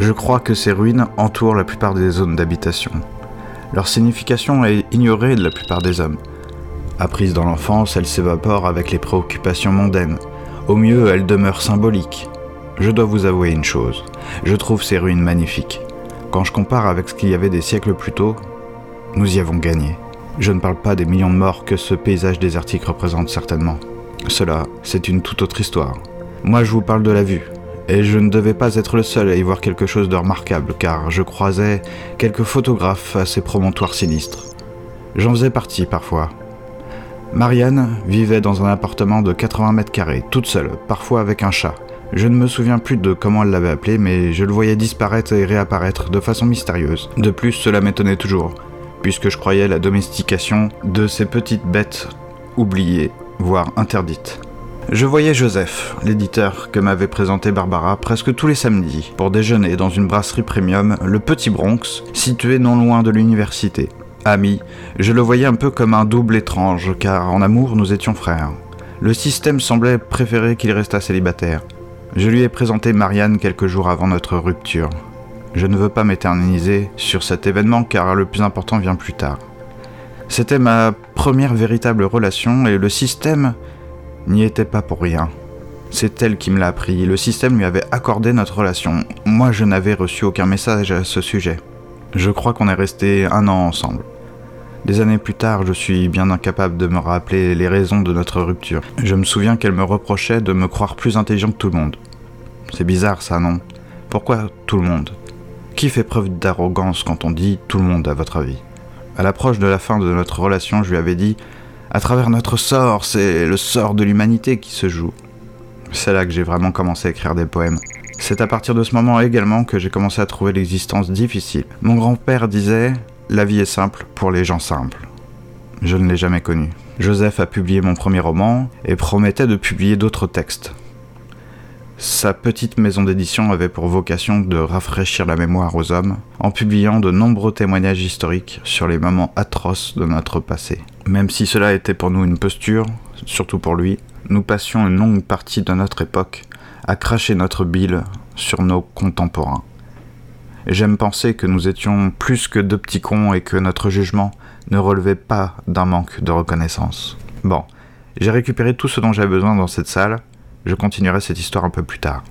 Je crois que ces ruines entourent la plupart des zones d'habitation. Leur signification est ignorée de la plupart des hommes. Apprises dans l'enfance, elles s'évaporent avec les préoccupations mondaines. Au mieux, elles demeurent symboliques. Je dois vous avouer une chose, je trouve ces ruines magnifiques. Quand je compare avec ce qu'il y avait des siècles plus tôt, nous y avons gagné. Je ne parle pas des millions de morts que ce paysage désertique représente certainement. Cela, c'est une toute autre histoire. Moi, je vous parle de la vue. Et je ne devais pas être le seul à y voir quelque chose de remarquable, car je croisais quelques photographes à ces promontoires sinistres. J'en faisais partie parfois. Marianne vivait dans un appartement de 80 mètres carrés, toute seule, parfois avec un chat. Je ne me souviens plus de comment elle l'avait appelé, mais je le voyais disparaître et réapparaître de façon mystérieuse. De plus, cela m'étonnait toujours, puisque je croyais la domestication de ces petites bêtes oubliées, voire interdites. Je voyais Joseph, l'éditeur que m'avait présenté Barbara presque tous les samedis, pour déjeuner dans une brasserie premium, le Petit Bronx, situé non loin de l'université. Ami, je le voyais un peu comme un double étrange, car en amour nous étions frères. Le système semblait préférer qu'il restât célibataire. Je lui ai présenté Marianne quelques jours avant notre rupture. Je ne veux pas m'éterniser sur cet événement car le plus important vient plus tard. C'était ma première véritable relation et le système n'y était pas pour rien. C'est elle qui me l'a appris. Le système lui avait accordé notre relation. Moi, je n'avais reçu aucun message à ce sujet. Je crois qu'on est resté un an ensemble. Des années plus tard, je suis bien incapable de me rappeler les raisons de notre rupture. Je me souviens qu'elle me reprochait de me croire plus intelligent que tout le monde. C'est bizarre ça, non? Pourquoi tout le monde? Qui fait preuve d'arrogance quand on dit tout le monde à votre avis? À l'approche de la fin de notre relation, je lui avais dit à travers notre sort, c'est le sort de l'humanité qui se joue. C'est là que j'ai vraiment commencé à écrire des poèmes. C'est à partir de ce moment également que j'ai commencé à trouver l'existence difficile. Mon grand-père disait La vie est simple pour les gens simples. Je ne l'ai jamais connu. Joseph a publié mon premier roman et promettait de publier d'autres textes. Sa petite maison d'édition avait pour vocation de rafraîchir la mémoire aux hommes en publiant de nombreux témoignages historiques sur les moments atroces de notre passé. Même si cela était pour nous une posture, surtout pour lui, nous passions une longue partie de notre époque à cracher notre bile sur nos contemporains. J'aime penser que nous étions plus que deux petits cons et que notre jugement ne relevait pas d'un manque de reconnaissance. Bon, j'ai récupéré tout ce dont j'avais besoin dans cette salle, je continuerai cette histoire un peu plus tard.